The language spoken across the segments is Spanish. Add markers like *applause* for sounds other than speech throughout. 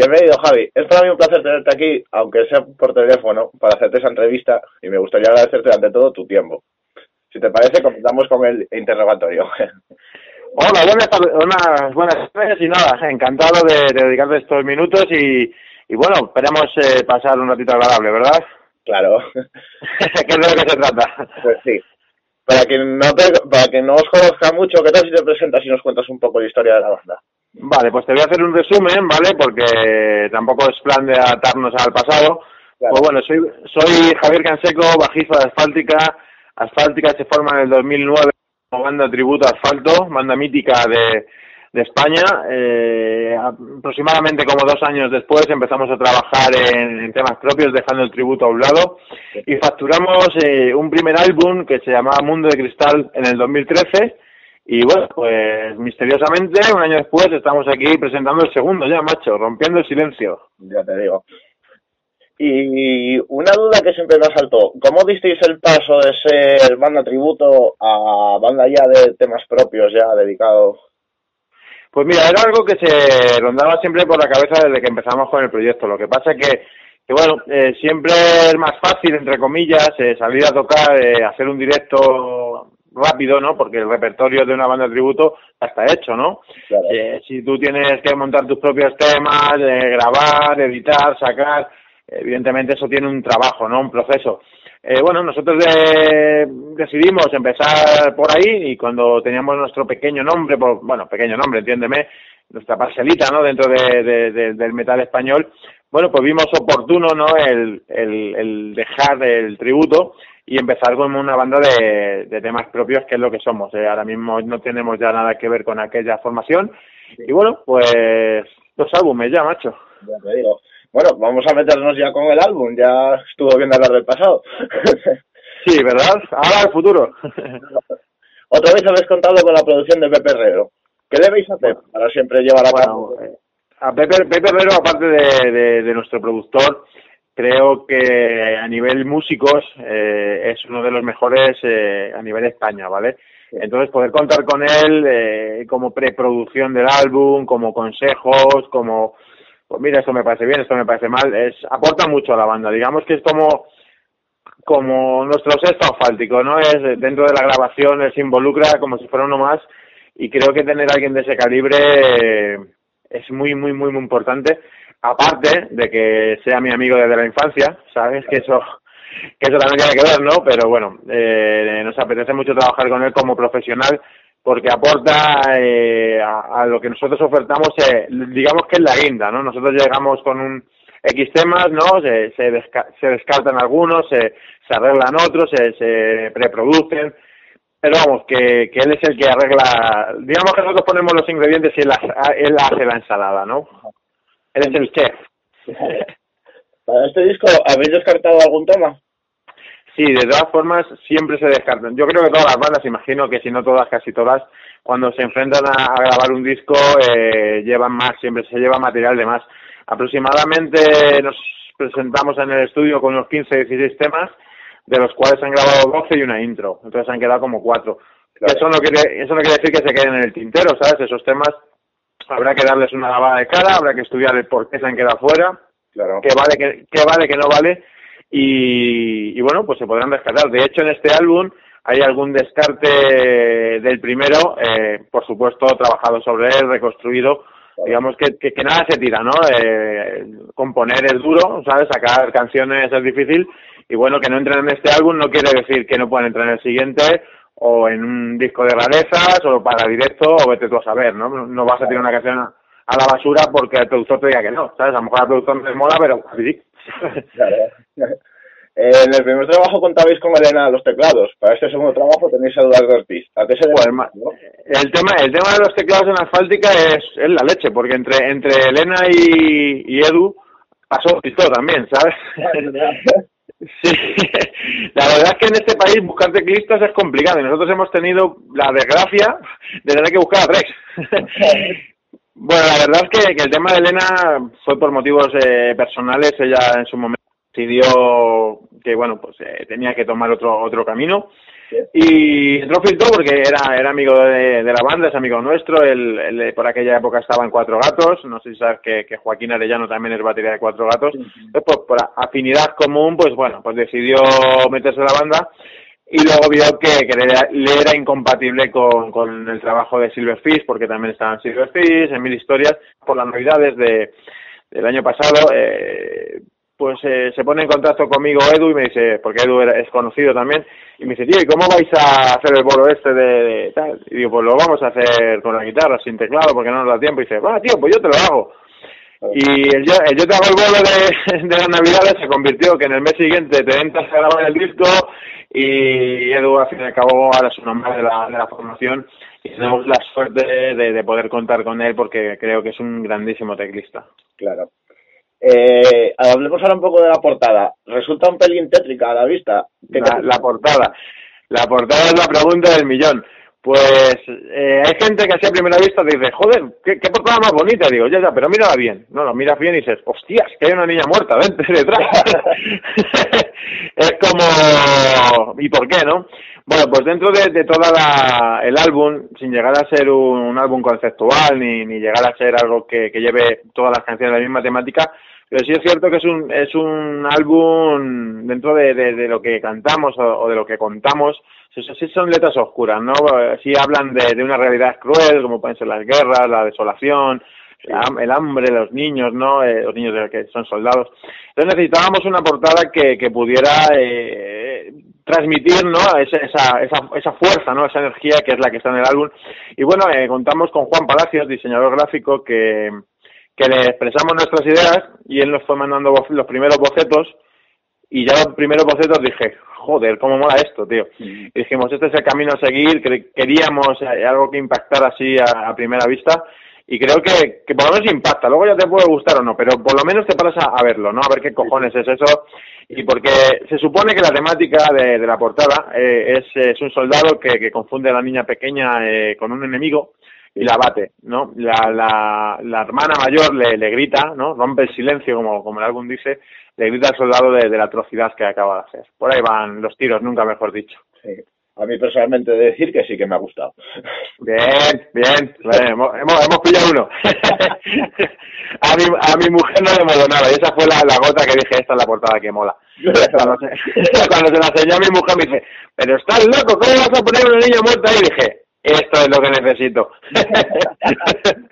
Bienvenido, Javi. Es para mí un placer tenerte aquí, aunque sea por teléfono, para hacerte esa entrevista y me gustaría agradecerte ante todo tu tiempo. Si te parece, comenzamos con el interrogatorio. *laughs* Hola, buenas tardes, buenas, tardes y nada, encantado de, dedicarte estos minutos y, y bueno, esperemos eh, pasar un ratito agradable, ¿verdad? *laughs* Claro. *laughs* ¿Qué es de lo que se trata? Pues sí. Para quien no te, para quien no os conozca mucho, ¿qué tal si te presentas y nos cuentas un poco la historia de la banda? Vale, pues te voy a hacer un resumen, ¿vale? Porque tampoco es plan de atarnos al pasado. Pues bueno, soy, soy Javier Canseco, bajista de Asfáltica. Asfáltica se forma en el 2009 como banda tributo a Asfalto, banda mítica de, de España. Eh, aproximadamente como dos años después empezamos a trabajar en, temas propios, dejando el tributo a un lado. Y facturamos eh, un primer álbum que se llamaba Mundo de Cristal en el 2013 y bueno, pues misteriosamente, un año después, estamos aquí presentando el segundo ya, macho, rompiendo el silencio. Ya te digo. Y una duda que siempre me asaltó, ¿cómo disteis el paso de ser banda tributo a banda ya de temas propios, ya dedicado? Pues mira, era algo que se rondaba siempre por la cabeza desde que empezamos con el proyecto. Lo que pasa que, que bueno, eh, siempre es más fácil, entre comillas, eh, salir a tocar, eh, hacer un directo rápido, ¿no? Porque el repertorio de una banda de tributo ya está hecho, ¿no? Eh, si tú tienes que montar tus propios temas, eh, grabar, editar, sacar, evidentemente eso tiene un trabajo, ¿no? Un proceso. Eh, bueno, nosotros decidimos empezar por ahí y cuando teníamos nuestro pequeño nombre, bueno, pequeño nombre, entiéndeme, nuestra parcelita, ¿no? Dentro de, del metal español, bueno, pues vimos oportuno, ¿no? El, el, el dejar el tributo y empezar con una banda de, de temas propios, que es lo que somos. ¿eh? Ahora mismo no tenemos ya nada que ver con aquella formación. Y bueno, pues dos álbumes ya, macho. Ya te digo. Bueno, vamos a meternos ya con el álbum. Ya estuvo bien hablar del pasado. *laughs* sí, ¿verdad? Ahora el futuro. *laughs* Otra vez habéis contado con la producción de Pepe Herrero. ¿Qué debéis hacer para siempre llevar a cabo? Eh, a Pepe, Pepe Herrero, aparte de, de nuestro productor, creo que a nivel músicos eh, es uno de los mejores eh, a nivel España, ¿vale? Entonces poder contar con él eh, como preproducción del álbum, como consejos, como pues mira esto me parece bien, esto me parece mal, es aporta mucho a la banda. Digamos que es como como nuestro sexto asfáltico, ¿no? Es dentro de la grabación, él se involucra como si fuera uno más y creo que tener a alguien de ese calibre es muy muy muy muy importante aparte de que sea mi amigo desde la infancia, ¿sabes? Que eso que eso también tiene que ver, ¿no? Pero bueno, eh, nos apetece mucho trabajar con él como profesional porque aporta eh, a, lo que nosotros ofertamos, eh, digamos que es la guinda, ¿no? Nosotros llegamos con un X temas, ¿no? Se, se, descartan algunos, se, se arreglan otros, se, se preproducen, pero vamos, que, que él es el que arregla, digamos que nosotros ponemos los ingredientes y él, él hace la ensalada, ¿no? Eres el chef. *laughs* ¿Para este disco habéis descartado algún tema? Sí, de todas formas siempre se descartan. Yo creo que todas las bandas, imagino que si no todas, casi todas, cuando se enfrentan a, grabar un disco eh, llevan más, siempre se lleva material de más. Aproximadamente nos presentamos en el estudio con unos 15, 16 temas, de los cuales han grabado 12 y una intro. Entonces han quedado como cuatro. Eso, no quiere, eso no quiere decir que se queden en el tintero, ¿sabes? Esos temas habrá que darles una lavada de cara, habrá que estudiar el por qué se han quedado fuera, claro. qué vale, qué, qué vale, qué no vale, y, y, bueno, pues se podrán descartar. De hecho, en este álbum hay algún descarte del primero, eh, por supuesto, trabajado sobre él, reconstruido, digamos que, que, que, nada se tira, ¿no? Eh, componer es duro, ¿sabes? Sacar canciones es difícil, y bueno, que no entren en este álbum no quiere decir que no puedan entrar en el siguiente, o en un disco de rarezas o para directo o vete tú a saber, ¿no? No vas a tirar una canción a, la basura porque el productor te diga que no, ¿sabes? A lo mejor al productor no les mola, pero *laughs* sí. Claro. en el primer trabajo contabais con Elena los teclados. Para este segundo trabajo tenéis a Eduardo Ortiz. ¿A qué se pues, el, tema, el tema de los teclados en asfáltica es, es la leche, porque entre, entre Elena y, y Edu pasó todo también, ¿sabes? *laughs* Sí, *laughs* la verdad es que en este país buscar teclistas es complicado y nosotros hemos tenido la desgracia de tener que buscar a tres. *laughs* bueno, la verdad es que, el tema de Elena fue por motivos eh, personales, ella en su momento decidió que bueno pues eh, tenía que tomar otro otro camino y entró Filtro porque era, era amigo de, la banda, es amigo nuestro, él, por aquella época estaba en Cuatro Gatos, no sé si sabes que, Joaquín Arellano también es batería de Cuatro Gatos, pues por afinidad común, pues bueno, pues decidió meterse en la banda y luego vio que, le, era incompatible con, con el trabajo de Silverfish, porque también estaba en Silverfish, en Mil Historias, por las navidades de, del año pasado, eh, pues eh, se pone en contacto conmigo Edu y me dice, porque Edu es conocido también, y me dice, tío, ¿y cómo vais a hacer el bolo este de, tal? Y digo, pues lo vamos a hacer con la guitarra, sin teclado, porque no nos da tiempo. Y dice, bueno, tío, pues yo te lo hago. Y el yo, te hago el bolo *laughs* de, las navidades se convirtió que en el mes siguiente te entras a grabar el disco y Edu al fin y al cabo ahora es un hombre de la, de la formación y tenemos la suerte de, de poder contar con él porque creo que es un grandísimo teclista. Claro. Eh, hablemos ahora un poco de la portada. Resulta un pelín tétrica a la vista. La, portada. La portada es la pregunta del millón. Pues eh, hay gente que así a primera vista dice, joder, ¿qué, portada más bonita. Digo, ya, ya, pero mírala bien. No, lo miras bien y dices, hostias, que hay una niña muerta dentro detrás. *laughs* es como, ¿y por qué, no? Bueno, pues dentro de, de toda la, el álbum, sin llegar a ser un, álbum conceptual ni, ni llegar a ser algo que, que lleve todas las canciones de la misma temática, pero sí es cierto que es un, es un álbum dentro de, de, lo que cantamos o, de lo que contamos, sí, son letras oscuras, ¿no? Sí hablan de, de una realidad cruel, como pueden ser las guerras, la desolación, el hambre, los niños, ¿no? Eh, los niños que son soldados. Entonces necesitábamos una portada que, que pudiera eh, transmitir, ¿no? Esa, esa, esa, fuerza, ¿no? Esa energía que es la que está en el álbum. Y bueno, eh, contamos con Juan Palacios, diseñador gráfico, que, que le expresamos nuestras ideas y él nos fue mandando los primeros bocetos y ya los primeros bocetos dije, joder, cómo mola esto, tío. Y dijimos, este es el camino a seguir, queríamos eh, algo que impactara así a, primera vista y creo que, que, por lo menos impacta. Luego ya te puede gustar o no, pero por lo menos te paras a, verlo, ¿no? A ver qué cojones es eso. Y porque se supone que la temática de, la portada eh, es, es, un soldado que, que, confunde a la niña pequeña eh, con un enemigo y la bate, ¿no? La, la, la hermana mayor le, le grita, ¿no? Rompe el silencio, como, como el álbum dice, le grita al soldado de, de la atrocidad que acaba de hacer. Por ahí van los tiros, nunca mejor dicho. Sí. A mí personalmente de decir que sí que me ha gustado. Bien, bien, hemos, hemos, pillado uno. *laughs* a, mi, a mi mujer no le moló nada y esa fue la, la gota que dije, esta es la portada que mola. *laughs* Cuando se, *laughs* cuando se la enseñó a mi mujer me dice, pero estás loco, ¿cómo vas a poner una niña muerta? Y dije, esto es lo que necesito. *laughs*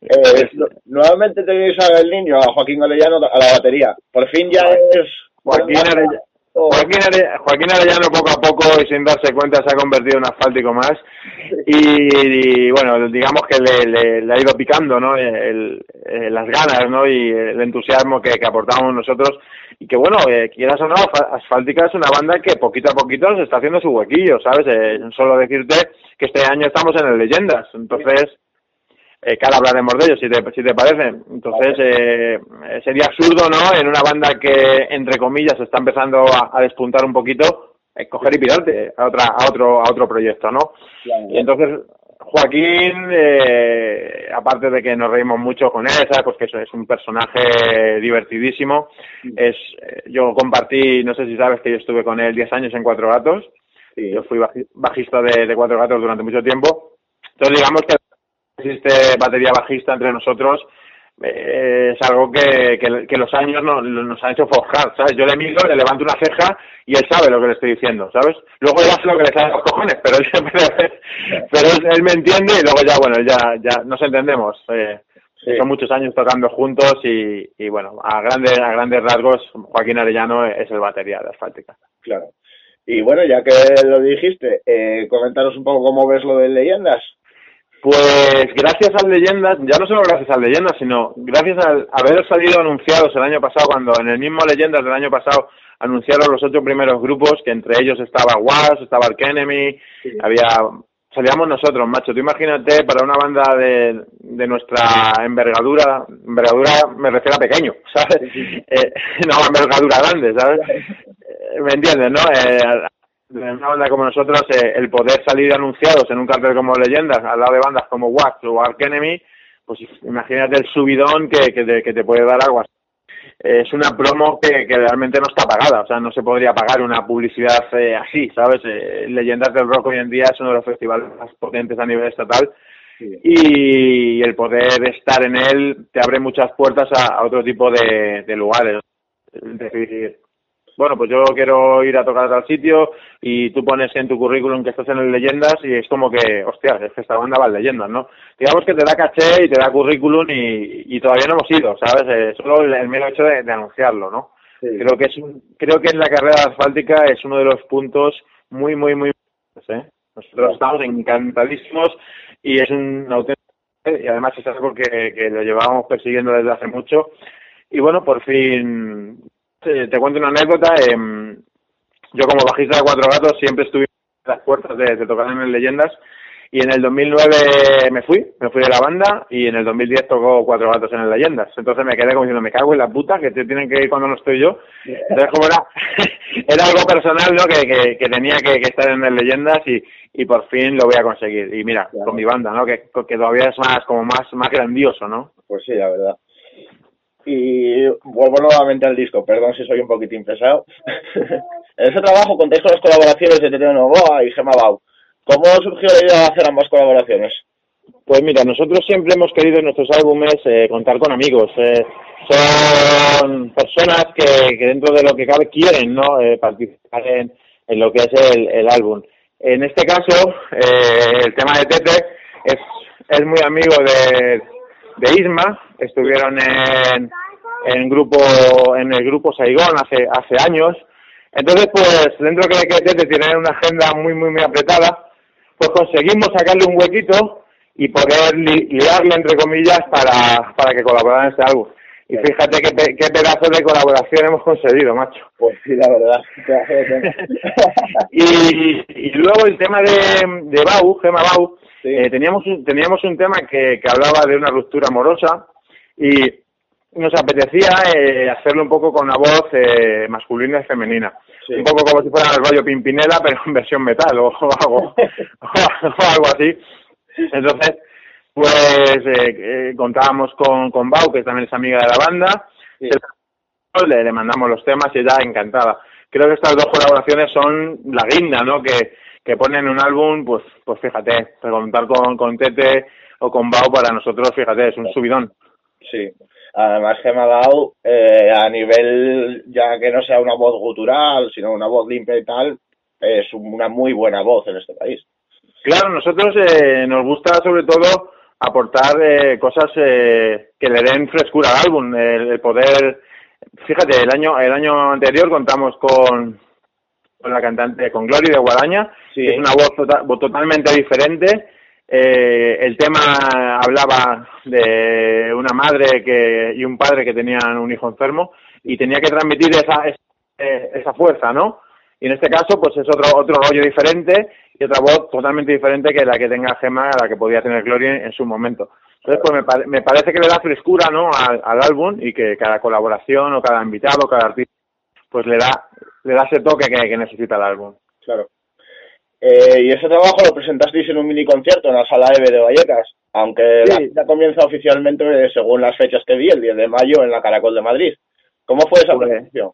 eh, nuevamente tenéis al niño, a Joaquín Orellano, a la batería. Por fin ya es... Joaquín Arellano. Joaquín, Arellano poco a poco y sin darse cuenta se ha convertido en asfáltico más y, bueno, digamos que le, ha ido picando ¿no? El, las ganas ¿no? y el entusiasmo que, que aportamos nosotros y que bueno, eh, quieras o no, Asfáltica es una banda que poquito a poquito se está haciendo su huequillo, ¿sabes? Eh, solo decirte que este año estamos en el Leyendas, entonces, eh, que ahora hablaremos de ello, si te, si te parece. Entonces, eh, sería absurdo, ¿no? En una banda que, entre comillas, está empezando a, despuntar un poquito, eh, coger y pirarte a, otra, a, otro, a otro proyecto, ¿no? Y entonces, Joaquín, eh, aparte de que nos reímos mucho con él, ¿sabes? Pues que es un personaje divertidísimo. Es, eh, yo compartí, no sé si sabes que yo estuve con él 10 años en Cuatro Gatos. Y yo fui bajista de, Cuatro Gatos durante mucho tiempo. Entonces, digamos que existe batería bajista entre nosotros eh, es algo que, que, los años no, nos han hecho forjar, ¿sabes? Yo le miro, le levanto una ceja y él sabe lo que le estoy diciendo, ¿sabes? Luego él hace lo que le sale a los cojones, pero él, *laughs* pero él, me entiende y luego ya, bueno, ya, ya nos entendemos. Eh, Son muchos años tocando juntos y, y, bueno, a grandes, a grandes rasgos, Joaquín Arellano es el batería de Asfáltica. Claro. Y bueno, ya que lo dijiste, eh, comentaros un poco cómo ves lo de leyendas. Pues gracias a Leyendas, ya no solo gracias a Leyendas, sino gracias al haber salido anunciados el año pasado, cuando en el mismo Leyendas del año pasado anunciaron los ocho primeros grupos, que entre ellos estaba Was, estaba Arkenemy, había salíamos nosotros, macho. Tú imagínate para una banda de, de nuestra envergadura, envergadura me refiero a pequeño, *laughs* ¿sabes? Eh, no, envergadura grande, ¿sabes? *laughs* Eh, ¿Me entiendes, no? Eh, una banda como nosotros, eh, el poder salir anunciados en un cartel como Leyendas, al lado de bandas como Wax o Ark Enemy, pues imagínate el subidón que, que, te, que te puede dar algo así. Es una promo que, que realmente no está pagada, o sea, no se podría pagar una publicidad eh, así, ¿sabes? Eh, Leyendas del Rock hoy en día es uno de los festivales más potentes a nivel estatal y el poder estar en él te abre muchas puertas a, a otro tipo de, de lugares. Es decir, bueno, pues yo quiero ir a tocar a tal sitio y tú pones en tu currículum que estás en el Leyendas y es como que, hostia, es que esta banda va en Leyendas, ¿no? Digamos que te da caché y te da currículum y, y todavía no hemos ido, ¿sabes? Eh, solo el, el, mero hecho de, de anunciarlo, ¿no? Sí. Creo que es un, creo que en la carrera asfáltica es uno de los puntos muy, muy, muy ¿eh? Nosotros estamos encantadísimos y es un auténtico y además es algo que, que lo llevábamos persiguiendo desde hace mucho y bueno, por fin te, te cuento una anécdota. Eh, yo como bajista de Cuatro Gatos siempre estuve en las puertas de, de tocar en Leyendas y en el 2009 me fui, me fui de la banda y en el 2010 tocó Cuatro Gatos en el Leyendas. Entonces me quedé como diciendo, me cago en la puta, que te tienen que ir cuando no estoy yo. Entonces como era, *laughs* era algo personal, ¿no? Que, que, que tenía que, que, estar en el Leyendas y, y por fin lo voy a conseguir. Y mira, claro. con mi banda, ¿no? Que, que todavía es más, como más, más grandioso, ¿no? Pues sí, la verdad. Y vuelvo nuevamente al disco, perdón si soy un poquitín pesado. *laughs* en ese trabajo contáis con las colaboraciones de Tete Novoa y Gemma Bau. ¿Cómo surgió la idea de hacer ambas colaboraciones? Pues mira, nosotros siempre hemos querido en nuestros álbumes eh, contar con amigos. Eh, son personas que, que, dentro de lo que cabe quieren ¿no? Eh, participar en, en, lo que es el, el álbum. En este caso, eh, el tema de Tete es, es muy amigo de, de Isma, estuvieron en, en grupo en el grupo Saigón hace hace años. Entonces, pues dentro de que Tete tiene una agenda muy muy muy apretada, pues conseguimos sacarle un huequito y poder li liarle entre comillas para para que colaborara en este álbum. Y fíjate qué, qué pedazo de colaboración hemos conseguido, macho. Pues sí, la verdad. *laughs* y, y luego el tema de, de Bau, Gema Bau, sí. eh, teníamos, un, teníamos un tema que, que hablaba de una ruptura amorosa y nos apetecía eh, hacerlo un poco con una voz eh, masculina y femenina. Sí. Un poco como si fuera el rollo Pimpinela, pero en versión metal o, o algo, *laughs* o algo así. Entonces, pues eh, eh, contábamos con, con Bau, que también es amiga de la banda, sí. le, le mandamos los temas y ella encantada. Creo que estas dos colaboraciones son la guinda, ¿no? Que, que ponen un álbum, pues, pues fíjate, contar con, con Tete o con Bau para nosotros, fíjate, es un subidón. Sí, además Gemma Bau, eh, a nivel, ya que no sea una voz gutural, sino una voz limpia y tal, es una muy buena voz en este país. Claro, nosotros eh, nos gusta sobre todo aportar eh, cosas eh, que le den frescura al álbum, el, el, poder, fíjate, el año el año anterior contamos con, con la cantante, con Glory de Guadaña, sí. es una voz tota totalmente diferente, eh, el tema hablaba de una madre que y un padre que tenían un hijo enfermo y tenía que transmitir esa, esa, esa fuerza, ¿no? Y en este caso, pues es otro, otro rollo diferente y otra voz totalmente diferente que la que tenga Gemma, la que podía tener Gloria en, en su momento. Entonces, pues me, pare, me, parece que le da frescura, ¿no? Al, al, álbum y que cada colaboración o cada invitado, cada artista, pues le da, le da ese toque que, que necesita el álbum. Claro. Eh, y ese trabajo lo presentasteis en un mini concierto en la sala EVE de Vallecas, aunque sí. la comienza oficialmente eh, según las fechas que vi, el 10 de mayo en la Caracol de Madrid. ¿Cómo fue esa pues, presentación?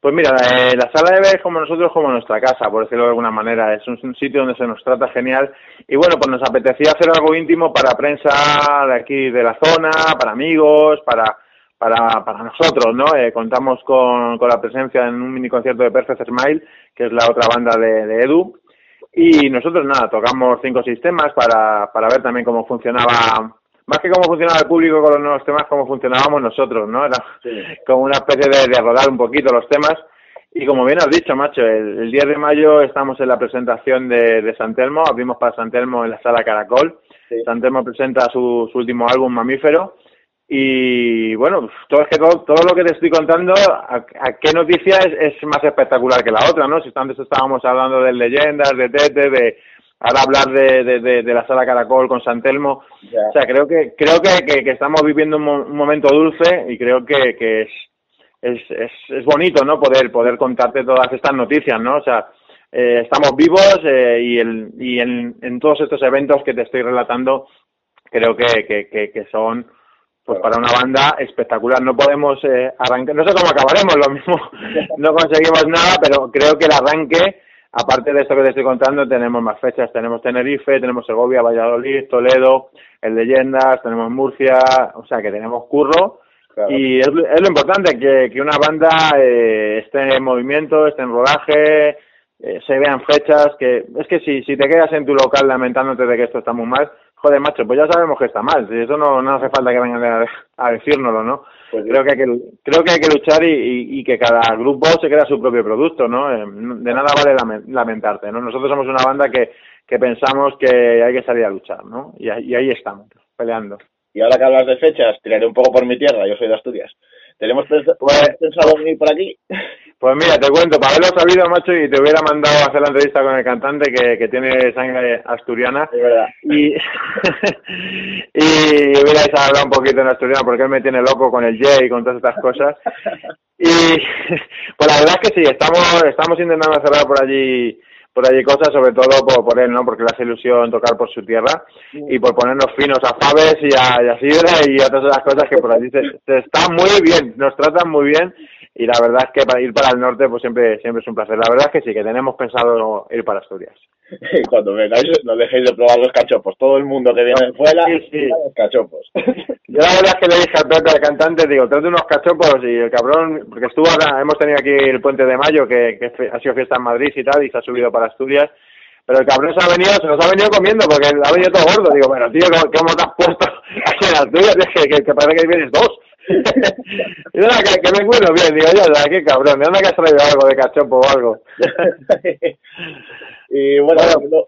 Pues mira, eh, la sala de B es como nosotros, como nuestra casa, por decirlo de alguna manera. Es un, un, sitio donde se nos trata genial. Y bueno, pues nos apetecía hacer algo íntimo para prensa de aquí, de la zona, para amigos, para para, para nosotros, ¿no? Eh, contamos con, con la presencia en un mini concierto de Perfect Smile, que es la otra banda de, de Edu. Y nosotros, nada, tocamos cinco sistemas para, para ver también cómo funcionaba más que cómo funcionaba el público con los nuevos temas, cómo funcionábamos nosotros, ¿no? Era sí. como una especie de, de, rodar un poquito los temas. Y como bien has dicho, macho, el, el 10 de mayo estamos en la presentación de, de San Telmo, abrimos para San Telmo en la sala Caracol. Santemo presenta su, su último álbum, Mamífero, y bueno, todo es que todo, todo lo que te estoy contando, a, qué noticia es, es, más espectacular que la otra, ¿no? Si antes estábamos hablando de leyendas, de Tete, de ahora hablar de, de, de, la sala Caracol con Santelmo, o sea, creo que creo que, que, estamos viviendo un, momento dulce y creo que, que es, es, es, es, bonito, ¿no? Poder poder contarte todas estas noticias, ¿no? O sea, eh, estamos vivos eh, y, el, y en, en todos estos eventos que te estoy relatando creo que, que, que son pues para una banda espectacular. No podemos eh, arrancar, no sé cómo acabaremos, lo mismo, *laughs* no conseguimos nada, pero creo que el arranque, aparte de esto que te estoy contando, tenemos más fechas. Tenemos Tenerife, tenemos Segovia, Valladolid, Toledo, el Leyendas, tenemos Murcia, o sea que tenemos curro. Y es, es, lo importante, que, que una banda eh, esté en movimiento, esté en rodaje, eh, se vean fechas, que es que si, si te quedas en tu local lamentándote de que esto está muy mal, joder, macho, pues ya sabemos que está mal. Eso no, no hace falta que vengan a, a decírnoslo, ¿no? Pues creo que hay que creo que hay que luchar y, y, que cada grupo se crea su propio producto, ¿no? Eh, de nada vale lamentarte, ¿no? Nosotros somos una banda que, que pensamos que hay que salir a luchar, ¿no? Y, y ahí estamos, peleando. Y ahora que hablas de fechas, tiraré un poco por mi tierra, yo soy de Asturias. ¿Tenemos pensado, pues, pensado venir por aquí? Pues mira, te cuento, para haberlo sabido, macho, y te hubiera mandado a hacer la entrevista con el cantante que, que tiene sangre asturiana. Es verdad. Y, *laughs* y hubierais hablado un poquito en asturiano, porque él me tiene loco con el J y con todas estas cosas. *laughs* Y *laughs* pues la verdad es que sí, estamos, estamos intentando cerrar por allí por allí cosas, sobre todo por, por él, ¿no? Porque le hace ilusión tocar por su tierra y por ponernos finos a Faves y a, y a Sidra y a todas esas cosas que por allí se, se está muy bien, nos tratan muy bien y la verdad es que para ir para el norte pues siempre siempre es un placer. La verdad es que sí, que tenemos pensado ir para Asturias. *laughs* Cuando vengáis no dejéis de probar los cachopos. Todo el mundo que viene de fuera, sí, sí. los cachopos. *laughs* Yo la verdad es que le dije al Pepe, al cantante, digo, trate unos cachopos y el cabrón, porque estuvo ahora, hemos tenido aquí el puente de mayo, que, que ha sido fiesta en Madrid y tal, y se ha subido para Asturias, pero el cabrón se ha venido, se nos ha venido comiendo porque ha venido todo gordo. Digo, bueno, tío, ¿cómo, te has puesto *laughs* aquí en Asturias? Que, que, que parece que vienes dos. Y que, que me cuido bien, digo yo, qué cabrón, ¿de dónde que has traído algo de cachopo o algo? *laughs* y bueno,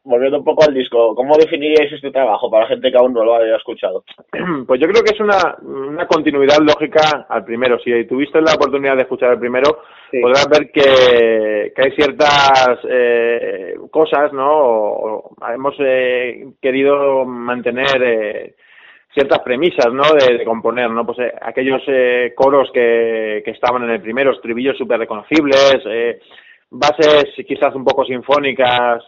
volviendo, un poco al disco, ¿cómo definiríais este trabajo para la gente que aún no lo haya escuchado? *clears throat* Pues yo creo que es una, una continuidad lógica al primero. Si tuviste la oportunidad de escuchar el primero, podrás ver que, que hay ciertas eh, cosas, ¿no? O, hemos eh, querido mantener... Eh, ciertas premisas, ¿no? De, componer, ¿no? Pues eh, aquellos eh, coros que, que estaban en el primero, estribillos súper reconocibles, eh, bases quizás un poco sinfónicas,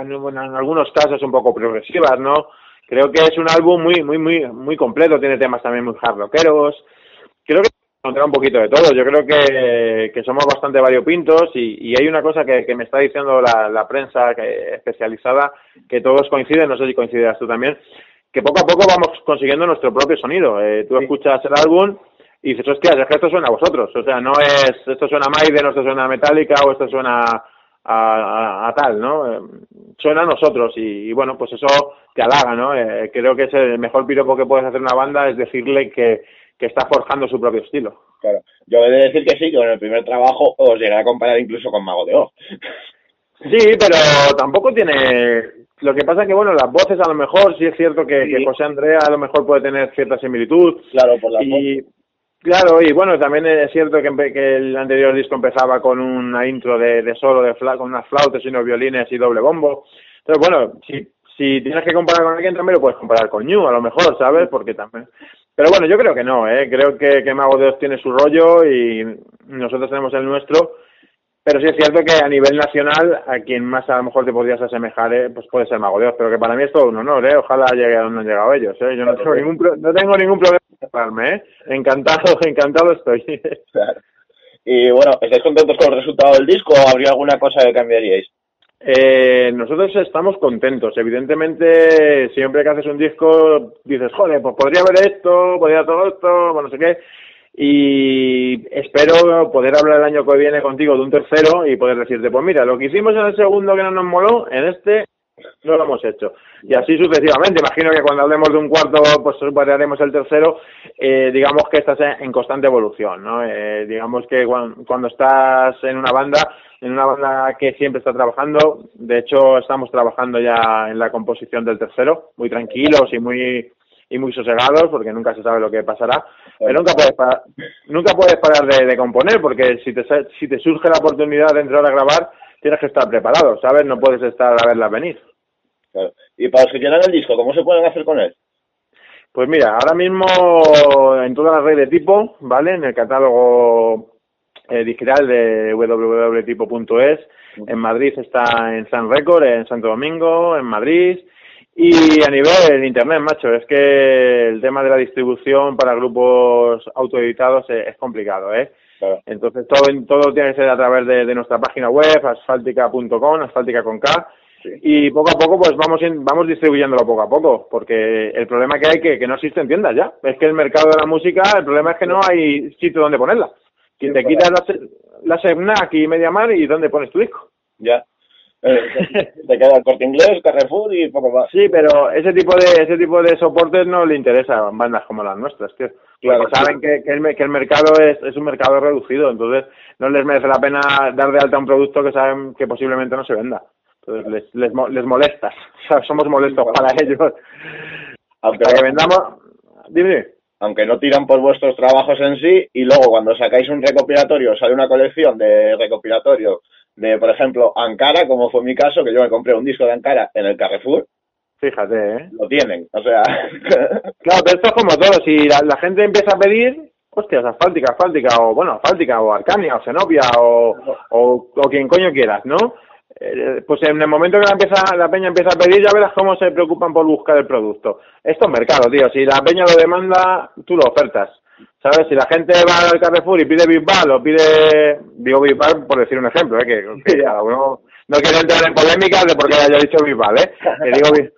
en, en, algunos casos un poco progresivas, ¿no? Creo que es un álbum muy, muy, muy, muy completo, tiene temas también muy hard rockeros. Creo que encontrar un poquito de todo. Yo creo que, que somos bastante variopintos y, y hay una cosa que, que me está diciendo la, la prensa especializada, que todos coinciden, no sé si coincidirás tú también, que poco a poco vamos consiguiendo nuestro propio sonido. Eh, tú escuchas el álbum y dices, hostias, es que esto suena a vosotros. O sea, no es, esto suena a Maiden, o esto suena a Metallica, o esto suena a, a, tal, ¿no? Eh, suena a nosotros y, bueno, pues eso te halaga, ¿no? Eh, creo que es el mejor piropo que puedes hacer una banda es decirle que, que está forjando su propio estilo. Claro. Yo he de decir que sí, que en el primer trabajo os llegué a comparar incluso con Mago de Oz. Sí, pero tampoco tiene lo que pasa es que, bueno, las voces a lo mejor, sí es cierto que, sí. que José Andrea a lo mejor puede tener cierta similitud. Claro, por la y, Claro, y bueno, también es cierto que, que, el anterior disco empezaba con una intro de, de solo, de fla, con unas flautas y unos violines y doble bombo. Entonces, bueno, si, si tienes que comparar con alguien, también lo puedes comparar con New, a lo mejor, ¿sabes? Porque también... Pero bueno, yo creo que no, ¿eh? Creo que, que Mago de Oz tiene su rollo y nosotros tenemos el nuestro pero sí es cierto que a nivel nacional, a quien más a lo mejor te podrías asemejar, eh, pues puede ser Mago Dios, pero que para mí es todo un honor, ¿eh? Ojalá llegue a donde han llegado ellos, ¿eh? Yo no tengo ningún, pro no tengo ningún problema en separarme, ¿eh? Encantado, *laughs* encantado estoy. Claro. Y bueno, ¿estáis contentos con el resultado del disco o habría alguna cosa que cambiaríais? Eh, nosotros estamos contentos. Evidentemente, siempre que haces un disco, dices, joder, pues podría haber esto, podría todo esto, bueno, no sé qué y espero poder hablar el año que viene contigo de un tercero y poder decirte, pues mira, lo que hicimos en el segundo que no nos moló, en este no lo hemos hecho. Y así sucesivamente. Imagino que cuando hablemos de un cuarto, pues haremos el tercero. Eh, digamos que estás en constante evolución, ¿no? Eh, digamos que cuando, estás en una banda, en una banda que siempre está trabajando, de hecho estamos trabajando ya en la composición del tercero, muy tranquilos y muy y muy sosegados porque nunca se sabe lo que pasará pero nunca puedes parar, nunca puedes parar de, de componer porque si te si te surge la oportunidad de entrar a grabar tienes que estar preparado, ¿sabes? No puedes estar a verla venir. Claro. Y para los que quieran el disco, ¿cómo se pueden hacer con él? Pues mira, ahora mismo en toda la red de tipo, ¿vale? En el catálogo eh, digital de www.tipo.es, en Madrid está en San Record, en Santo Domingo, en Madrid, y a nivel internet, macho, es que el tema de la distribución para grupos autoeditados es, es complicado, ¿eh? Entonces todo, todo tiene que ser a través de, nuestra página web, asfáltica.com, asfáltica con K, y poco a poco pues vamos vamos distribuyéndolo poco a poco, porque el problema que hay que, que no existen tiendas ya, es que el mercado de la música, el problema es que no hay sitio donde ponerla. Quien te quitas la, la aquí y Mediamar y dónde pones tu disco. Ya. Eh, *laughs* te queda el corte inglés, Carrefour y poco más. Sí, pero ese tipo de ese tipo de soportes no le interesa a bandas como las nuestras, tío. Claro, saben que, que, el, que el mercado es, es un mercado reducido, entonces no les merece la pena dar de alta un producto que saben que posiblemente no se venda. Entonces les, les, les molestas, *laughs* o sea, somos molestos para ellos. Aunque que vendamos... Dime. Aunque no tiran por vuestros trabajos en sí y luego cuando sacáis un recopilatorio sale una colección de recopilatorio de, por ejemplo, Ankara, como fue mi caso, que yo me compré un disco de Ankara en el Carrefour. Fíjate, ¿eh? Lo tienen, o sea... *laughs* claro, pero esto es como todo, si la, gente empieza a pedir, hostias, asfáltica, asfáltica, o bueno, asfáltica, o Arcania, o Zenobia, o, o, o quien coño quieras, ¿no? Eh, pues en el momento que la, empieza, la peña empieza a pedir, ya verás cómo se preocupan por buscar el producto. Esto es mercado, tío. Si la peña lo demanda, tú lo ofertas. ¿Sabes? Si la gente va al Carrefour y pide Bisbal o pide, digo Bisbal por decir un ejemplo, ¿eh? que, uno no quiero entrar en polémicas de por qué haya dicho Bisbal, ¿eh? Que digo,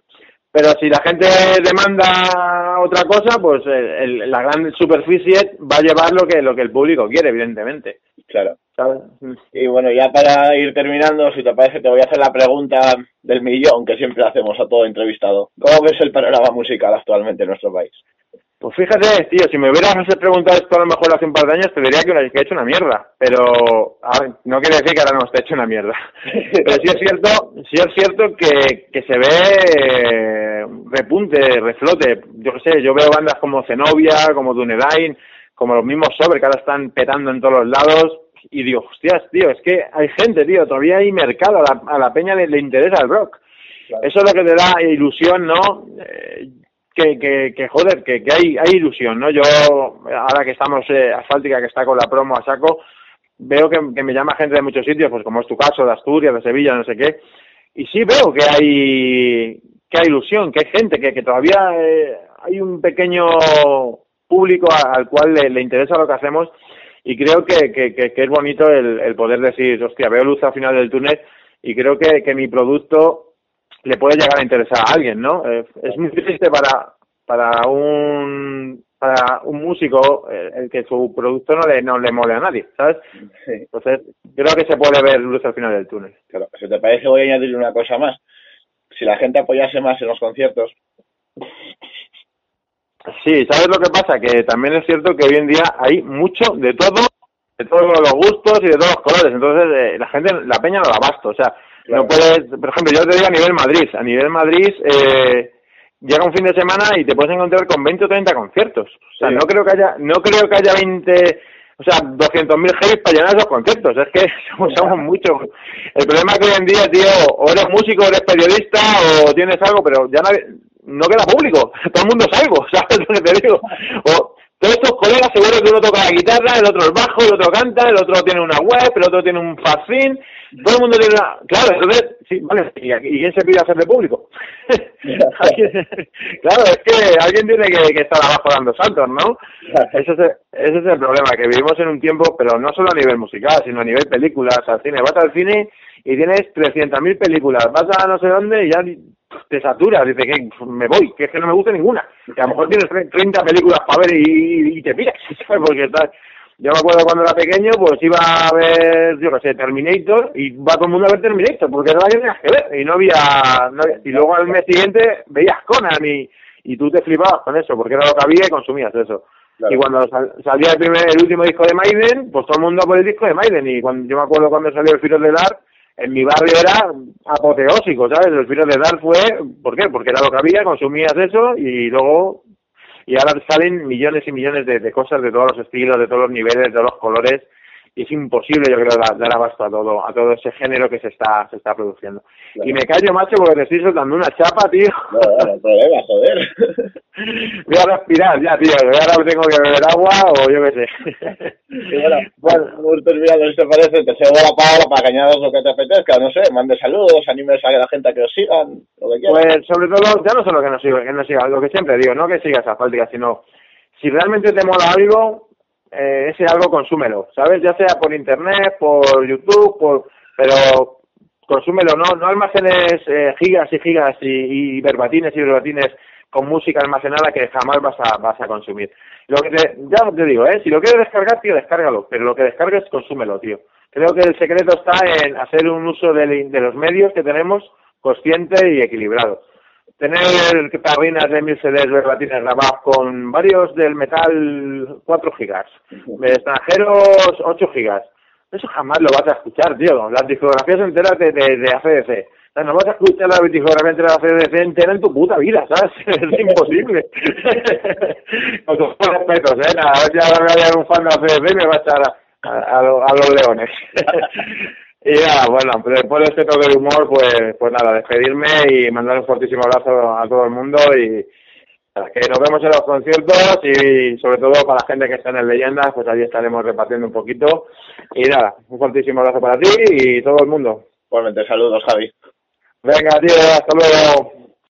pero si la gente demanda otra cosa, pues eh, la gran superficie va a llevar lo que, lo que el público quiere, evidentemente. Claro. ¿Sabes? Y bueno, ya para ir terminando, si te parece, te voy a hacer la pregunta del millón que siempre hacemos a todo entrevistado. ¿Cómo ves el panorama musical actualmente en nuestro país? Pues fíjate, tío, si me hubieras preguntado esto a lo mejor hace un par de años, te diría que, que he hecho una mierda. Pero, a ver, no quiere decir que ahora no esté hecho una mierda. *laughs* Pero sí es cierto, sí es cierto que, que se ve repunte, reflote. Yo qué sé, yo veo bandas como Zenobia, como Dunedain, como los mismos Sobre, que ahora están petando en todos los lados. Y digo, hostias, tío, es que hay gente, tío, todavía hay mercado, a la, a la peña le, le interesa el rock. Eso es lo que te da ilusión, ¿no? Eh, que, que, que joder, que, que hay, hay ilusión, ¿no? Yo, ahora que estamos eh, Asfáltica, que está con la promo a saco, veo que, que, me llama gente de muchos sitios, pues como es tu caso, de Asturias, de Sevilla, no sé qué, y sí veo que hay, que hay ilusión, que hay gente, que, que todavía eh, hay un pequeño público al cual le, le, interesa lo que hacemos y creo que, que, que es bonito el, el, poder decir, hostia, veo luz al final del túnel y creo que, que mi producto le puede llegar a interesar a alguien, ¿no? Eh, es muy triste para, para un para un músico el, que su producto no le no le mole a nadie, ¿sabes? Entonces, creo que se puede ver luz al final del túnel. Claro, si te parece voy a añadir una cosa más. Si la gente apoyase más en los conciertos. Sí, ¿sabes lo que pasa? Que también es cierto que hoy en día hay mucho de todo, de todos los gustos y de todos los colores. Entonces, eh, la gente, la peña no la abasto. O sea, no puedes, por ejemplo, yo te digo a nivel Madrid, a nivel Madrid eh, llega un fin de semana y te puedes encontrar con 20 o 30 conciertos. O sea, no creo que haya, no creo que haya 20, o sea, 200.000 heavy para llenar esos conciertos. Es que *laughs* somos, somos muchos. El problema es que hoy en día, tío, o eres músico, o eres periodista, o tienes algo, pero ya no queda público. *laughs* Todo el mundo es algo, *laughs* ¿sabes lo que te digo? O, todos estos colegas seguro que uno toca la guitarra, el otro el bajo, el otro canta, el otro tiene una web, el otro tiene un fanzine, todo el mundo tiene una... Claro, entonces, sí, vale, ¿y, quién se pide hacer de público? *laughs* claro, es que alguien tiene que, que, estar abajo dando saltos, ¿no? Ese es, el, ese es el problema, que vivimos en un tiempo, pero no solo a nivel musical, sino a nivel películas, al cine. Vas al cine y tienes 300.000 películas, vas a no sé dónde y ya te saturas, dice que me voy, que es que no me gusta ninguna. Que a lo mejor tienes 30 películas para ver y, y te piras, *laughs* Porque estás... yo me acuerdo cuando era pequeño, pues iba a ver, yo qué sé, Terminator, y va todo el mundo a ver Terminator, porque era la que tenías que ver, y no había, no había- y luego al mes siguiente veías Conan, y, y tú te flipabas con eso, porque era lo que había y consumías eso. Claro. Y cuando sal- salía el, primer, el último disco de Maiden, pues todo el mundo por el disco de Maiden, y cuando yo me acuerdo cuando salió el of the Dark, en mi barrio era apoteósico, ¿sabes? El of the Dark fue, ¿por qué? Porque era lo que había, consumías eso, y luego y ahora salen millones y millones de, de cosas de todos los estilos, de todos los niveles, de todos los colores y es imposible yo creo dar, dar abasto a todo a todo ese género que se está se está produciendo Claro. y me callo macho porque te estoy soltando una chapa tío No, no, no problema, joder. *laughs* voy a respirar ya tío ahora tengo que beber agua o yo qué sé Y bueno, bueno, vamos terminando, si te parece, te cedo la palabra para que añadas lo que te apetezca, no sé, mande saludos, animes a la gente a que os sigan, lo que quieras. Pues sobre todo, ya no solo que no siga, que no siga, lo que siempre digo, no que sigas asfáltica, sino si realmente te mola algo, eh, ese algo consúmelo, ¿sabes? Ya sea por internet, por YouTube, por, pero consúmelo, no, no almacenes eh, gigas y gigas y, y verbatines y verbatines con música almacenada que jamás vas a, vas a consumir. Lo que te, ya te digo, ¿eh? si lo quieres descargar, tío, descárgalo, pero lo que descargues, consúmelo, tío. Creo que el secreto está en hacer un uso de, de los medios que tenemos consciente y equilibrado. Tener tarrinas de mil CDs verbatines grabados con varios del metal 4 gigas, de extranjeros 8 gigas. Eso jamás lo vas a escuchar, tío. Las discografías enteras de, de, de ACDC. O sea, no vas a escuchar la discografía entera de ACDC entera en tu puta vida, ¿sabes? *laughs* Es imposible. *laughs* Con todos los respetos, ¿eh? Nada, a ahora me hay un fan de ACDC y me va a echar a, a, a lo- a los leones. *laughs* y nada, bueno, pues después de este toque de humor, pues, pues nada, despedirme y mandar un fortísimo abrazo a todo el mundo y que nos vemos en los conciertos y sobre todo para la gente que está en el Leyendas, pues allí estaremos repartiendo un poquito. Y nada, un fortísimo abrazo para ti y todo el mundo. Igualmente, saludos, Javi. Venga, tío, hasta luego.